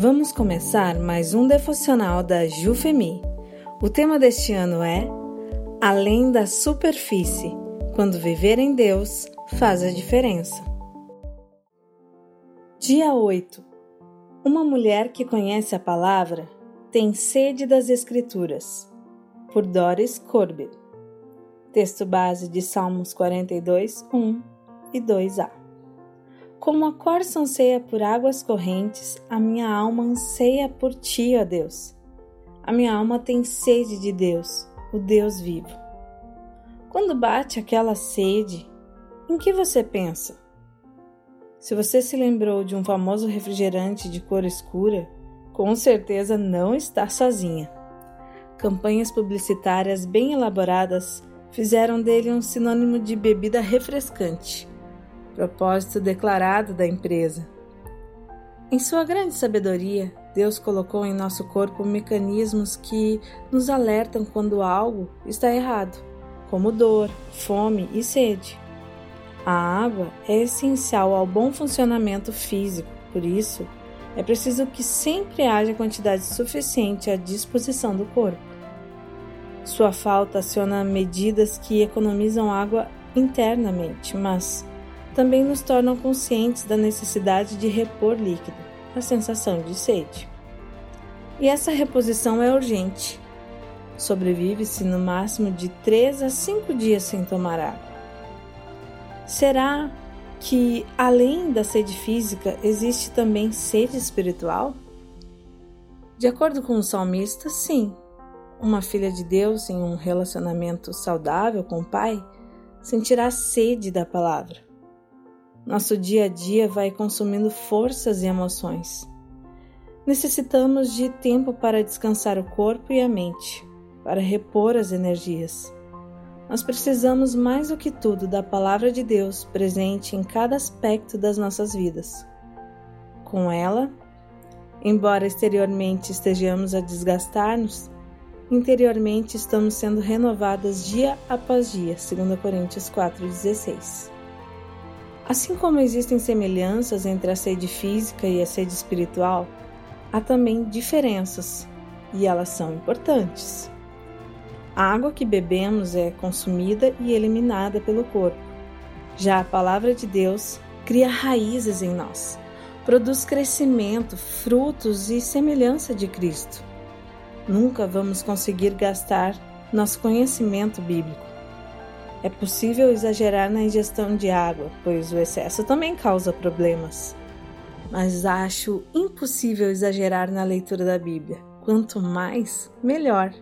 Vamos começar mais um devocional da Jufemi. O tema deste ano é Além da superfície. Quando viver em Deus faz a diferença. Dia 8. Uma mulher que conhece a palavra tem sede das Escrituras. Por Doris Corbett. Texto base de Salmos 42, 1 e 2a. Como a corça anseia por águas correntes, a minha alma anseia por ti, ó Deus. A minha alma tem sede de Deus, o Deus vivo. Quando bate aquela sede, em que você pensa? Se você se lembrou de um famoso refrigerante de cor escura, com certeza não está sozinha. Campanhas publicitárias bem elaboradas fizeram dele um sinônimo de bebida refrescante propósito declarado da empresa. Em sua grande sabedoria, Deus colocou em nosso corpo mecanismos que nos alertam quando algo está errado, como dor, fome e sede. A água é essencial ao bom funcionamento físico, por isso, é preciso que sempre haja quantidade suficiente à disposição do corpo. Sua falta aciona medidas que economizam água internamente, mas também nos tornam conscientes da necessidade de repor líquido, a sensação de sede. E essa reposição é urgente. Sobrevive-se no máximo de 3 a 5 dias sem tomar água. Será que, além da sede física, existe também sede espiritual? De acordo com o salmista, sim. Uma filha de Deus em um relacionamento saudável com o Pai sentirá sede da palavra. Nosso dia a dia vai consumindo forças e emoções. Necessitamos de tempo para descansar o corpo e a mente, para repor as energias. Nós precisamos mais do que tudo da Palavra de Deus presente em cada aspecto das nossas vidas. Com ela, embora exteriormente estejamos a desgastar-nos, interiormente estamos sendo renovadas dia após dia, 2 Coríntios 4,16. Assim como existem semelhanças entre a sede física e a sede espiritual, há também diferenças, e elas são importantes. A água que bebemos é consumida e eliminada pelo corpo. Já a palavra de Deus cria raízes em nós, produz crescimento, frutos e semelhança de Cristo. Nunca vamos conseguir gastar nosso conhecimento bíblico é possível exagerar na ingestão de água, pois o excesso também causa problemas. Mas acho impossível exagerar na leitura da Bíblia. Quanto mais, melhor.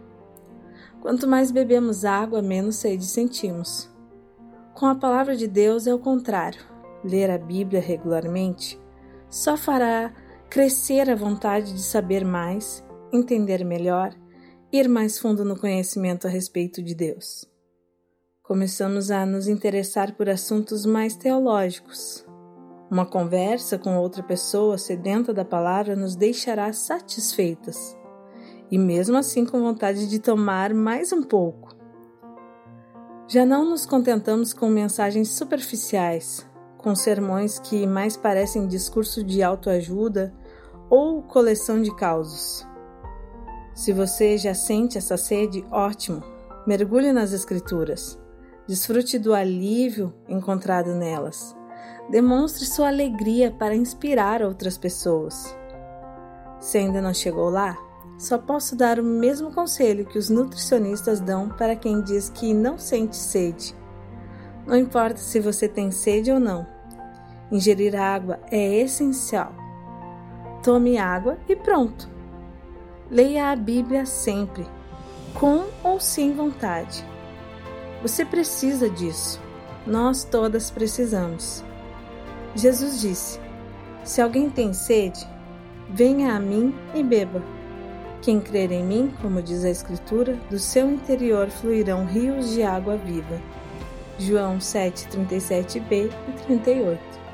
Quanto mais bebemos água, menos sede sentimos. Com a palavra de Deus é o contrário. Ler a Bíblia regularmente só fará crescer a vontade de saber mais, entender melhor, ir mais fundo no conhecimento a respeito de Deus. Começamos a nos interessar por assuntos mais teológicos. Uma conversa com outra pessoa sedenta da palavra nos deixará satisfeitas e, mesmo assim, com vontade de tomar mais um pouco. Já não nos contentamos com mensagens superficiais, com sermões que mais parecem discurso de autoajuda ou coleção de causos. Se você já sente essa sede, ótimo, mergulhe nas Escrituras Desfrute do alívio encontrado nelas. Demonstre sua alegria para inspirar outras pessoas. Se ainda não chegou lá, só posso dar o mesmo conselho que os nutricionistas dão para quem diz que não sente sede. Não importa se você tem sede ou não, ingerir água é essencial. Tome água e pronto. Leia a Bíblia sempre, com ou sem vontade. Você precisa disso. Nós todas precisamos. Jesus disse: Se alguém tem sede, venha a mim e beba. Quem crer em mim, como diz a Escritura, do seu interior fluirão rios de água viva. João 7, 37b e 38.